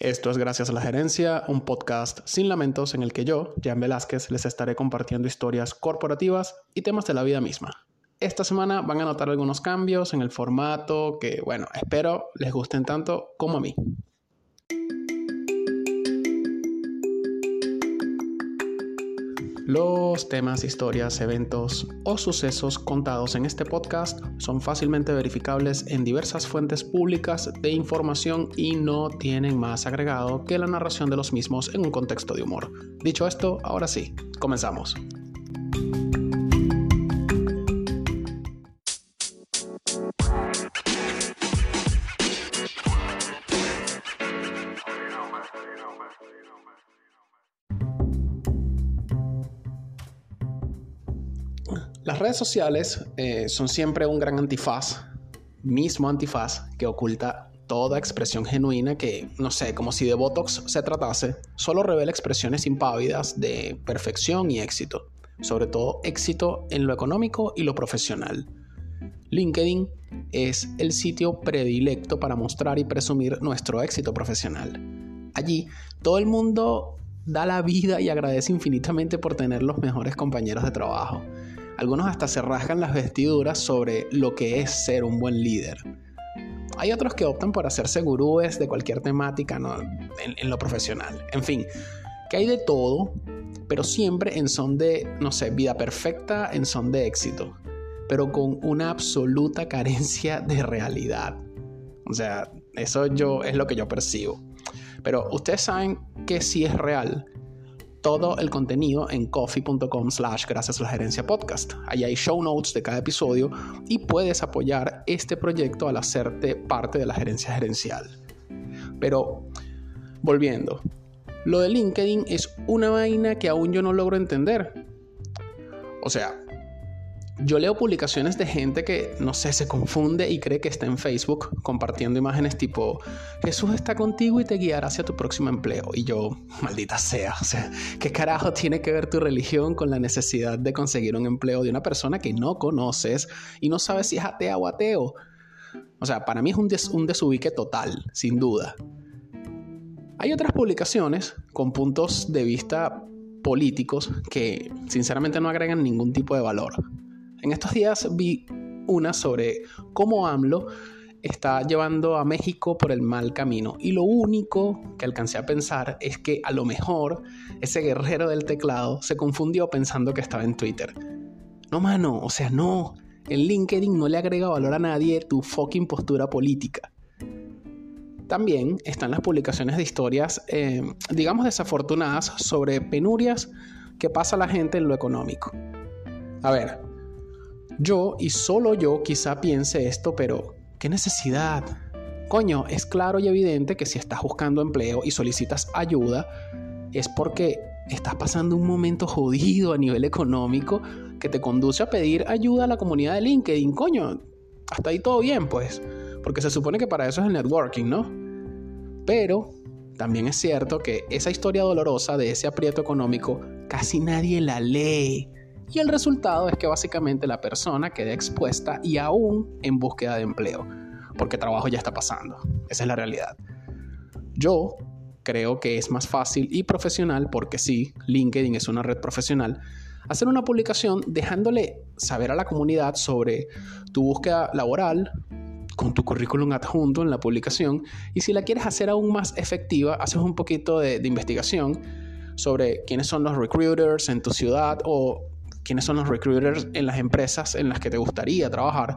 Esto es Gracias a la Gerencia, un podcast sin lamentos en el que yo, Jan Velázquez, les estaré compartiendo historias corporativas y temas de la vida misma. Esta semana van a notar algunos cambios en el formato que, bueno, espero les gusten tanto como a mí. Los temas, historias, eventos o sucesos contados en este podcast son fácilmente verificables en diversas fuentes públicas de información y no tienen más agregado que la narración de los mismos en un contexto de humor. Dicho esto, ahora sí, comenzamos. Las redes sociales eh, son siempre un gran antifaz, mismo antifaz, que oculta toda expresión genuina que, no sé, como si de Botox se tratase, solo revela expresiones impávidas de perfección y éxito, sobre todo éxito en lo económico y lo profesional. LinkedIn es el sitio predilecto para mostrar y presumir nuestro éxito profesional. Allí, todo el mundo da la vida y agradece infinitamente por tener los mejores compañeros de trabajo algunos hasta se rasgan las vestiduras sobre lo que es ser un buen líder. Hay otros que optan por hacerse gurúes de cualquier temática en, lo profesional. En fin, que hay de todo, pero siempre en son de, no sé, vida perfecta, en son de éxito, pero con una absoluta carencia de realidad. O sea, eso yo es lo que yo percibo. Pero ustedes saben que sí es real todo el contenido en coffee.com slash gracias a la gerencia podcast. Ahí hay show notes de cada episodio y puedes apoyar este proyecto al hacerte parte de la gerencia gerencial. Pero, volviendo, lo de LinkedIn es una vaina que aún yo no logro entender. O sea, yo leo publicaciones de gente que, no sé, se confunde y cree que está en Facebook compartiendo imágenes tipo, Jesús está contigo y te guiará hacia tu próximo empleo. Y yo, maldita sea, o sea, ¿qué carajo tiene que ver tu religión con la necesidad de conseguir un empleo de una persona que no conoces y no sabes si es atea o ateo? O sea, para mí es un, un desubique total, sin duda. Hay otras publicaciones con puntos de vista políticos que sinceramente no agregan ningún tipo de valor. En estos días vi una sobre cómo AMLO está llevando a México por el mal camino. Y lo único que alcancé a pensar es que a lo mejor ese guerrero del teclado se confundió pensando que estaba en Twitter. No, mano, o sea, no. En LinkedIn no le agrega valor a nadie tu fucking postura política. También están las publicaciones de historias, eh, digamos, desafortunadas sobre penurias que pasa la gente en lo económico. A ver, yo y solo yo quizá piense esto, pero ¿qué necesidad? Coño, es claro y evidente que si estás buscando empleo y solicitas ayuda, es porque estás pasando un momento jodido a nivel económico que te conduce a pedir ayuda a la comunidad de LinkedIn. Coño, hasta ahí todo bien, pues. Porque se supone que para eso es el networking, ¿no? Pero también es cierto que esa historia dolorosa de ese aprieto económico casi nadie la lee. Y el resultado es que básicamente la persona queda expuesta y aún en búsqueda de empleo, porque trabajo ya está pasando. Esa es la realidad. Yo creo que es más fácil y profesional, porque sí, LinkedIn es una red profesional, hacer una publicación dejándole saber a la comunidad sobre tu búsqueda laboral, con tu currículum adjunto en la publicación, y si la quieres hacer aún más efectiva, haces un poquito de, de investigación sobre quiénes son los recruiters en tu ciudad o quiénes son los recruiters en las empresas en las que te gustaría trabajar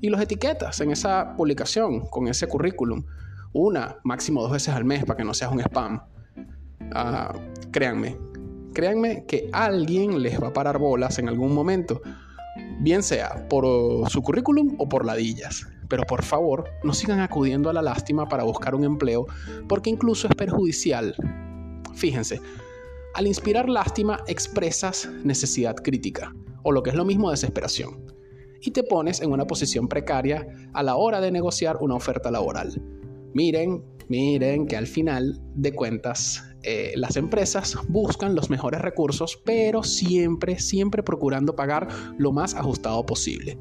y los etiquetas en esa publicación con ese currículum. Una, máximo dos veces al mes para que no seas un spam. Ah, créanme, créanme que alguien les va a parar bolas en algún momento, bien sea por su currículum o por ladillas. Pero por favor, no sigan acudiendo a la lástima para buscar un empleo, porque incluso es perjudicial. Fíjense, al inspirar lástima expresas necesidad crítica, o lo que es lo mismo desesperación, y te pones en una posición precaria a la hora de negociar una oferta laboral. Miren, miren que al final de cuentas eh, las empresas buscan los mejores recursos, pero siempre, siempre procurando pagar lo más ajustado posible.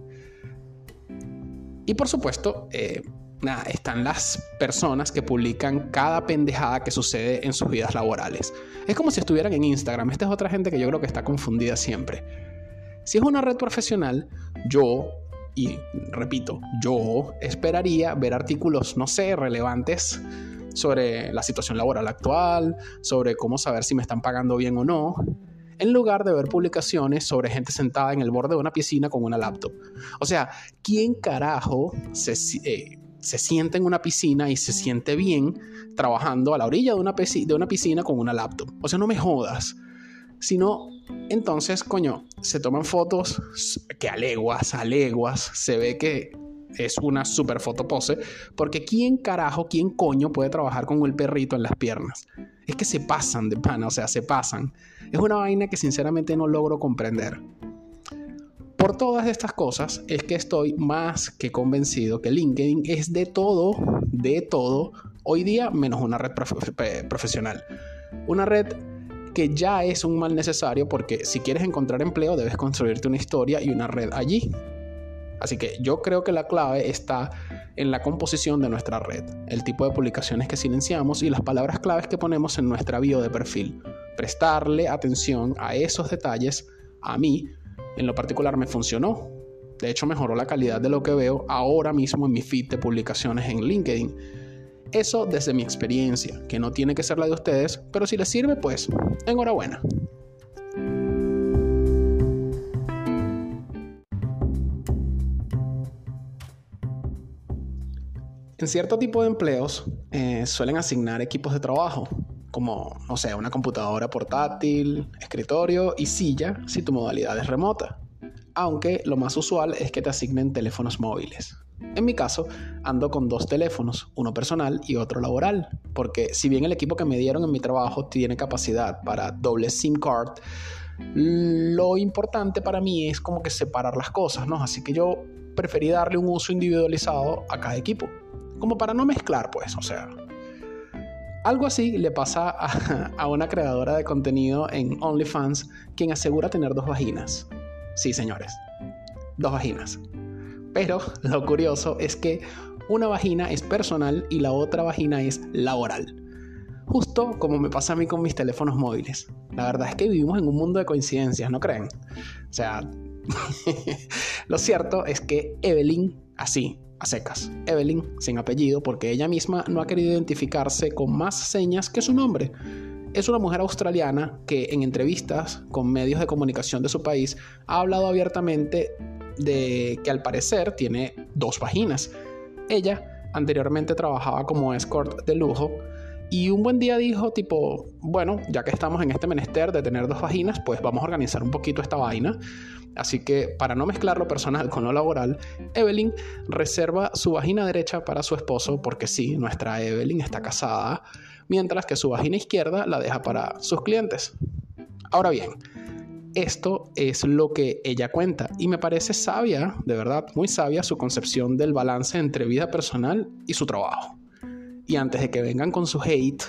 Y por supuesto, eh, nada, están las personas que publican cada pendejada que sucede en sus vidas laborales. Es como si estuvieran en Instagram. Esta es otra gente que yo creo que está confundida siempre. Si es una red profesional, yo, y repito, yo esperaría ver artículos, no sé, relevantes sobre la situación laboral actual, sobre cómo saber si me están pagando bien o no, en lugar de ver publicaciones sobre gente sentada en el borde de una piscina con una laptop. O sea, ¿quién carajo se, eh, se sienta en una piscina y se siente bien trabajando a la orilla de una, de una piscina con una laptop? O sea, no me jodas. Sino, entonces, coño, se toman fotos que a leguas, a leguas, se ve que es una super foto pose, porque ¿quién carajo, quién coño puede trabajar con el perrito en las piernas? Es que se pasan de pana, o sea, se pasan. Es una vaina que sinceramente no logro comprender. Por todas estas cosas es que estoy más que convencido que LinkedIn es de todo, de todo, hoy día menos una red profesional. Una red que ya es un mal necesario porque si quieres encontrar empleo debes construirte una historia y una red allí. Así que yo creo que la clave está en la composición de nuestra red, el tipo de publicaciones que silenciamos y las palabras claves que ponemos en nuestra bio de perfil. Prestarle atención a esos detalles, a mí, en lo particular me funcionó. De hecho, mejoró la calidad de lo que veo ahora mismo en mi feed de publicaciones en LinkedIn. Eso desde mi experiencia, que no tiene que ser la de ustedes, pero si les sirve, pues enhorabuena. En cierto tipo de empleos eh, suelen asignar equipos de trabajo, como, no sé, una computadora portátil, escritorio y silla si tu modalidad es remota. Aunque lo más usual es que te asignen teléfonos móviles. En mi caso, ando con dos teléfonos, uno personal y otro laboral, porque si bien el equipo que me dieron en mi trabajo tiene capacidad para doble SIM card, lo importante para mí es como que separar las cosas, ¿no? Así que yo preferí darle un uso individualizado a cada equipo. Como para no mezclar, pues, o sea. Algo así le pasa a, una creadora de contenido en OnlyFans quien asegura tener dos vaginas. Sí, señores, dos vaginas. Pero lo curioso es que una vagina es personal y la otra vagina es laboral. Justo como me pasa a mí con mis teléfonos móviles. La verdad es que vivimos en un mundo de coincidencias, ¿no creen? O sea, lo cierto es que Evelyn, así, a secas. Evelyn, sin apellido, porque ella misma no ha querido identificarse con más señas que su nombre. Es una mujer australiana que en entrevistas con medios de comunicación de su país ha hablado abiertamente de que al parecer tiene dos vaginas. Ella anteriormente trabajaba como escort de lujo y un buen día dijo tipo, bueno, ya que estamos en este menester de tener dos vaginas, pues vamos a organizar un poquito esta vaina. Así que para no mezclar lo personal con lo laboral, Evelyn reserva su vagina derecha para su esposo porque sí, nuestra Evelyn está casada, mientras que su vagina izquierda la deja para sus clientes. Ahora bien, esto es lo que ella cuenta y me parece sabia, de verdad, muy sabia su concepción del balance entre vida personal y su trabajo. Y antes de que vengan con su hate,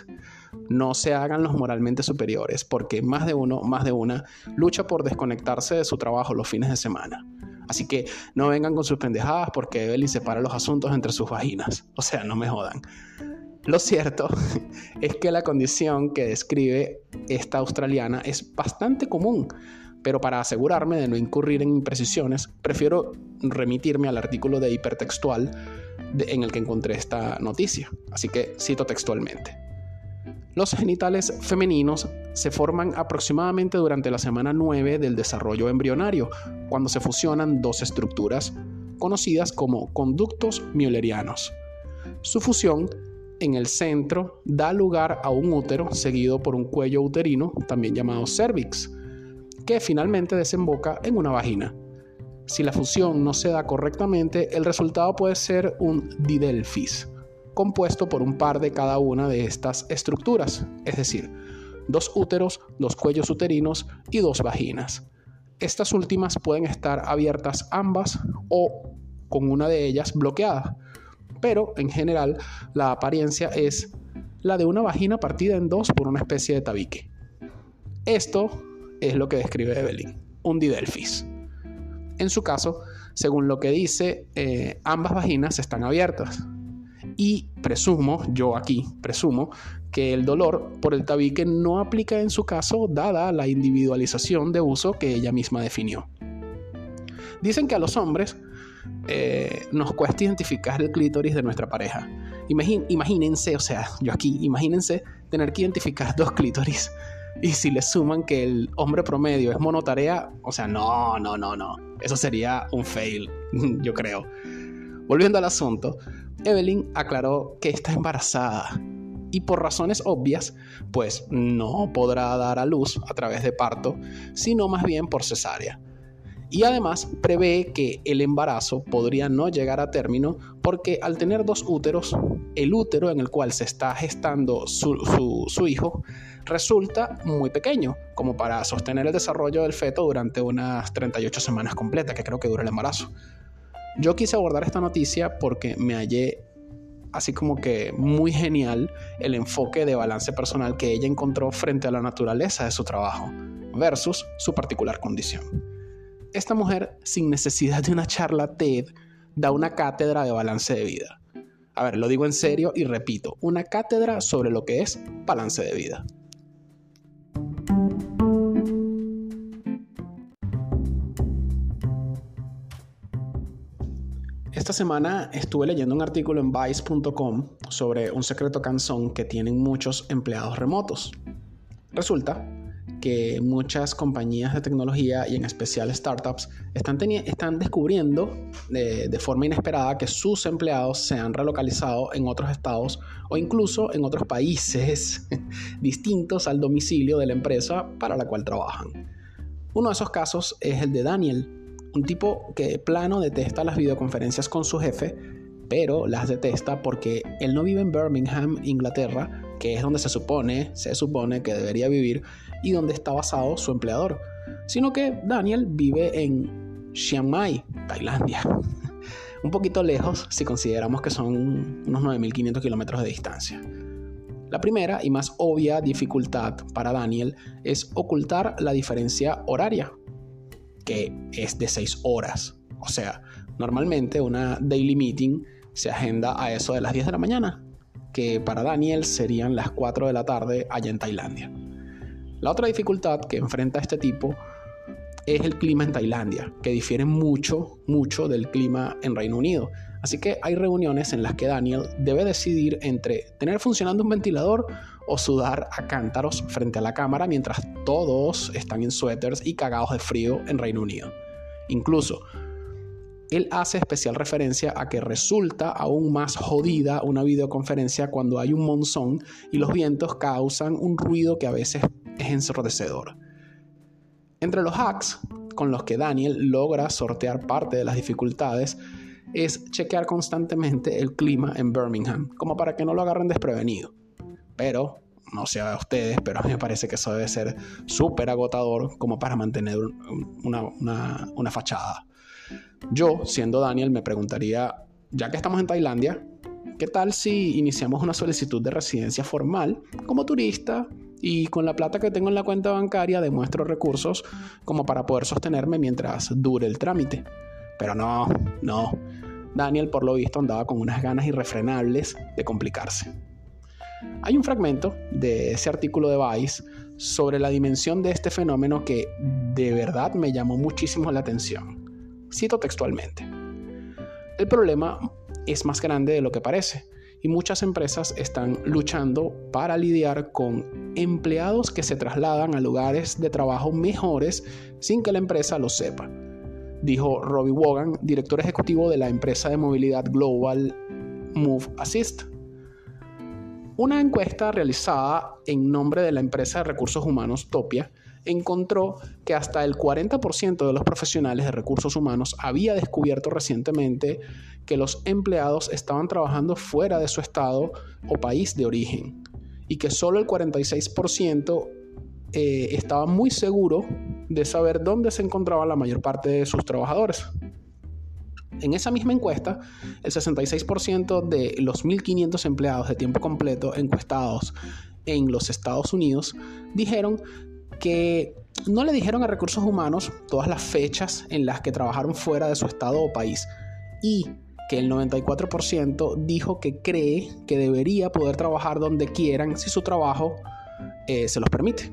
no se hagan los moralmente superiores, porque más de uno, más de una, lucha por desconectarse de su trabajo los fines de semana. Así que no vengan con sus pendejadas porque Evelyn separa los asuntos entre sus vaginas. O sea, no me jodan. Lo cierto es que la condición que describe esta australiana es bastante común, pero para asegurarme de no incurrir en imprecisiones, prefiero remitirme al artículo de hipertextual en el que encontré esta noticia. Así que cito textualmente. Los genitales femeninos se forman aproximadamente durante la semana 9 del desarrollo embrionario, cuando se fusionan dos estructuras conocidas como conductos müllerianos. Su fusión en el centro da lugar a un útero seguido por un cuello uterino, también llamado cervix, que finalmente desemboca en una vagina. Si la fusión no se da correctamente, el resultado puede ser un didelfis, compuesto por un par de cada una de estas estructuras, es decir, dos úteros, dos cuellos uterinos y dos vaginas. Estas últimas pueden estar abiertas ambas o con una de ellas bloqueada, pero en general la apariencia es la de una vagina partida en dos por una especie de tabique. Esto es lo que describe Evelyn, un didelfis. En su caso, según lo que dice, eh, ambas vaginas están abiertas. Y presumo, yo aquí presumo, que el dolor por el tabique no aplica en su caso dada la individualización de uso que ella misma definió. Dicen que a los hombres eh, nos cuesta identificar el clítoris de nuestra pareja. imagínense, o sea, yo aquí, imagínense tener que identificar dos clítoris. Y si le suman que el hombre promedio es monotarea, o sea, no, no, no, no. Eso sería un fail, yo creo. Volviendo al asunto, Evelyn aclaró que está embarazada y por razones obvias, pues no podrá dar a luz a través de parto, sino más bien por cesárea. Y además prevé que el embarazo podría no llegar a término porque al tener dos úteros, el útero en el cual se está gestando su, hijo resulta muy pequeño, como para sostener el desarrollo del feto durante unas 38 semanas completas, que creo que dura el embarazo. Yo quise abordar esta noticia porque me hallé así como que muy genial el enfoque de balance personal que ella encontró frente a la naturaleza de su trabajo versus su particular condición. Esta mujer, sin necesidad de una charla TED, da una cátedra de balance de vida. A ver, lo digo en serio y repito, una cátedra sobre lo que es balance de vida. Esta semana estuve leyendo un artículo en vice.com sobre un secreto canzón que tienen muchos empleados remotos. Resulta que muchas compañías de tecnología y en especial startups están, están descubriendo de, de, forma inesperada que sus empleados se han relocalizado en otros estados o incluso en otros países distintos al domicilio de la empresa para la cual trabajan. Uno de esos casos es el de Daniel, un tipo que plano detesta las videoconferencias con su jefe, pero las detesta porque él no vive en Birmingham, Inglaterra, que es donde se supone, se supone que debería vivir y donde está basado su empleador, sino que Daniel vive en Chiang Mai, Tailandia. un poquito lejos si consideramos que son unos 9.500 kilómetros de distancia. La primera y más obvia dificultad para Daniel es ocultar la diferencia horaria que es de 6 horas. O sea, normalmente una daily meeting se agenda a eso de las 10 de la mañana, que para Daniel serían las 4 de la tarde allá en Tailandia. La otra dificultad que enfrenta este tipo es el clima en Tailandia, que difiere mucho, mucho del clima en Reino Unido. Así que hay reuniones en las que Daniel debe decidir entre tener funcionando un ventilador o sudar a cántaros frente a la cámara mientras todos están en suéteres y cagados de frío en Reino Unido. Incluso, él hace especial referencia a que resulta aún más jodida una videoconferencia cuando hay un monzón y los vientos causan un ruido que a veces es ensordecedor. Entre los hacks con los que Daniel logra sortear parte de las dificultades es chequear constantemente el clima en Birmingham, como para que no lo agarren desprevenido. Pero, no sé a ustedes, pero a mí me parece que eso debe ser súper agotador como para mantener una, fachada. Yo, siendo Daniel, me preguntaría, ya que estamos en Tailandia, ¿qué tal si iniciamos una solicitud de residencia formal como turista y con la plata que tengo en la cuenta bancaria demuestro recursos como para poder sostenerme mientras dure el trámite? Pero no, no. Daniel, por lo visto, andaba con unas ganas irrefrenables de complicarse. Hay un fragmento de ese artículo de Vice sobre la dimensión de este fenómeno que de verdad me llamó muchísimo la atención. Cito textualmente. El problema es más grande de lo que parece y muchas empresas están luchando para lidiar con empleados que se trasladan a lugares de trabajo mejores sin que la empresa lo sepa dijo Robbie Wogan, director ejecutivo de la empresa de movilidad global Move Assist. Una encuesta realizada en nombre de la empresa de recursos humanos Topia encontró que hasta el 40% de los profesionales de recursos humanos había descubierto recientemente que los empleados estaban trabajando fuera de su estado o país de origen y que solo el 46% eh, estaba muy seguro de saber dónde se encontraba la mayor parte de sus trabajadores. En esa misma encuesta, el 66% de los 1.500 empleados de tiempo completo encuestados en los Estados Unidos dijeron que no le dijeron a recursos humanos todas las fechas en las que trabajaron fuera de su estado o país y que el 94% dijo que cree que debería poder trabajar donde quieran si su trabajo eh, se los permite.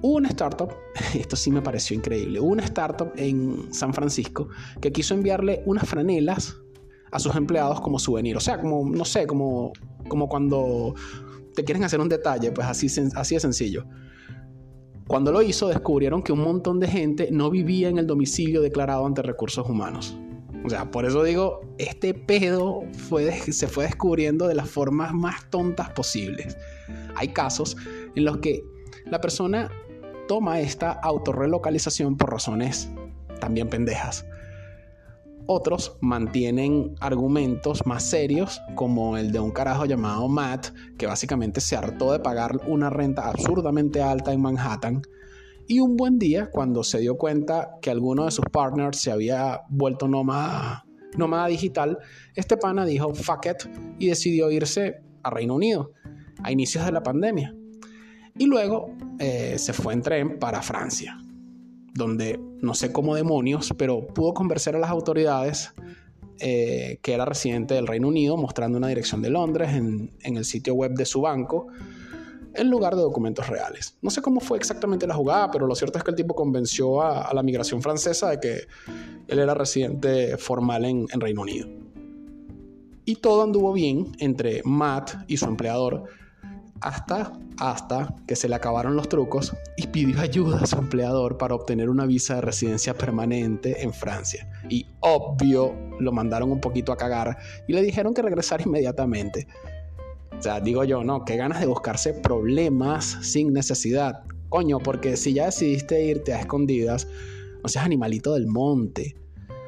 Hubo una startup, esto sí me pareció increíble, una startup en San Francisco que quiso enviarle unas franelas a sus empleados como souvenir. O sea, como, no sé, como, como cuando te quieren hacer un detalle, pues así, así de sencillo. Cuando lo hizo, descubrieron que un montón de gente no vivía en el domicilio declarado ante recursos humanos. O sea, por eso digo, este pedo fue, se fue descubriendo de las formas más tontas posibles. Hay casos en los que la persona toma esta autorrelocalización por razones también pendejas. Otros mantienen argumentos más serios, como el de un carajo llamado Matt, que básicamente se hartó de pagar una renta absurdamente alta en Manhattan. Y un buen día, cuando se dio cuenta que alguno de sus partners se había vuelto nómada, nómada digital, este pana dijo fuck it y decidió irse a Reino Unido a inicios de la pandemia. Y luego eh, se fue en tren para Francia donde no sé cómo demonios, pero pudo convencer a las autoridades eh, que era residente del Reino Unido, mostrando una dirección de Londres en, el sitio web de su banco, en lugar de documentos reales. No sé cómo fue exactamente la jugada, pero lo cierto es que el tipo convenció a, la migración francesa de que él era residente formal en, en Reino Unido. Y todo anduvo bien entre Matt y su empleador, hasta, hasta que se le acabaron los trucos y pidió ayuda a su empleador para obtener una visa de residencia permanente en Francia. Y obvio, lo mandaron un poquito a cagar y le dijeron que regresara inmediatamente. O sea, digo yo, no, qué ganas de buscarse problemas sin necesidad. Coño, porque si ya decidiste irte a escondidas, no seas animalito del monte.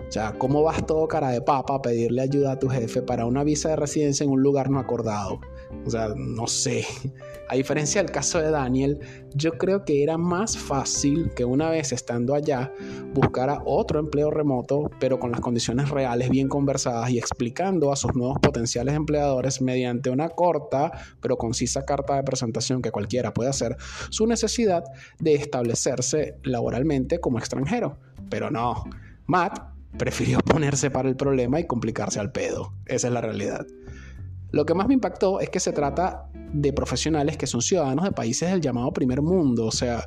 O sea, ¿cómo vas todo cara de papa a pedirle ayuda a tu jefe para una visa de residencia en un lugar no acordado? O sea, no sé. A diferencia del caso de Daniel, yo creo que era más fácil que una vez estando allá buscara otro empleo remoto, pero con las condiciones reales bien conversadas y explicando a sus nuevos potenciales empleadores mediante una corta pero concisa carta de presentación que cualquiera puede hacer su necesidad de establecerse laboralmente como extranjero. Pero no, Matt prefirió ponerse para el problema y complicarse al pedo. Esa es la realidad. Lo que más me impactó es que se trata de profesionales que son ciudadanos de países del llamado primer mundo. O sea,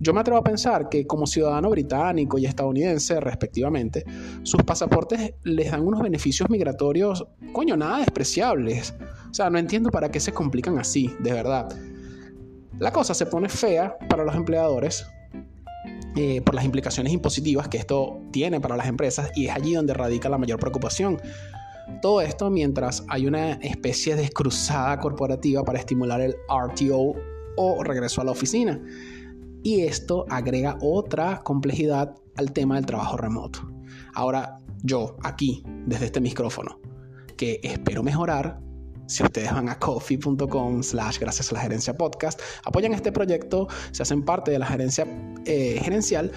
yo me atrevo a pensar que como ciudadano británico y estadounidense, respectivamente, sus pasaportes les dan unos beneficios migratorios, coño, nada despreciables. O sea, no entiendo para qué se complican así, de verdad. La cosa se pone fea para los empleadores eh, por las implicaciones impositivas que esto tiene para las empresas y es allí donde radica la mayor preocupación. Todo esto mientras hay una especie de cruzada corporativa para estimular el RTO o regreso a la oficina. Y esto agrega otra complejidad al tema del trabajo remoto. Ahora, yo aquí, desde este micrófono, que espero mejorar, si ustedes van a coffee.com slash gracias a la gerencia podcast, apoyan este proyecto, se hacen parte de la gerencia eh, gerencial,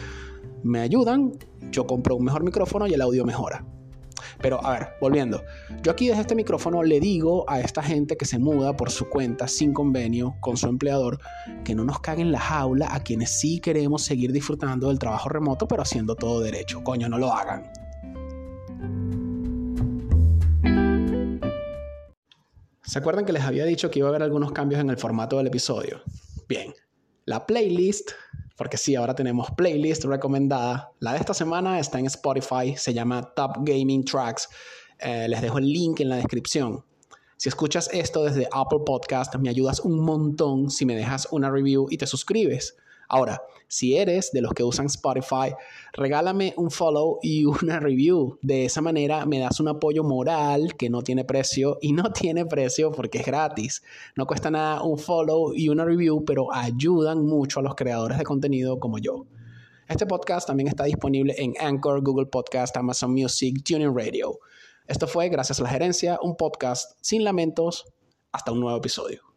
me ayudan, yo compro un mejor micrófono y el audio mejora. Pero a ver, volviendo. Yo aquí desde este micrófono le digo a esta gente que se muda por su cuenta sin convenio con su empleador que no nos caguen la jaula a quienes sí queremos seguir disfrutando del trabajo remoto pero haciendo todo derecho. Coño, no lo hagan. ¿Se acuerdan que les había dicho que iba a haber algunos cambios en el formato del episodio? Bien, la playlist porque sí, ahora tenemos playlist recomendada. La de esta semana está en Spotify, se llama Top Gaming Tracks. Eh, les dejo el link en la descripción. Si escuchas esto desde Apple Podcast, me ayudas un montón si me dejas una review y te suscribes. Ahora, si eres de los que usan Spotify, regálame un follow y una review. De esa manera me das un apoyo moral que no tiene precio y no tiene precio porque es gratis. No cuesta nada un follow y una review, pero ayudan mucho a los creadores de contenido como yo. Este podcast también está disponible en Anchor, Google Podcast, Amazon Music, Tuning Radio. Esto fue Gracias a la Gerencia, un podcast sin lamentos. Hasta un nuevo episodio.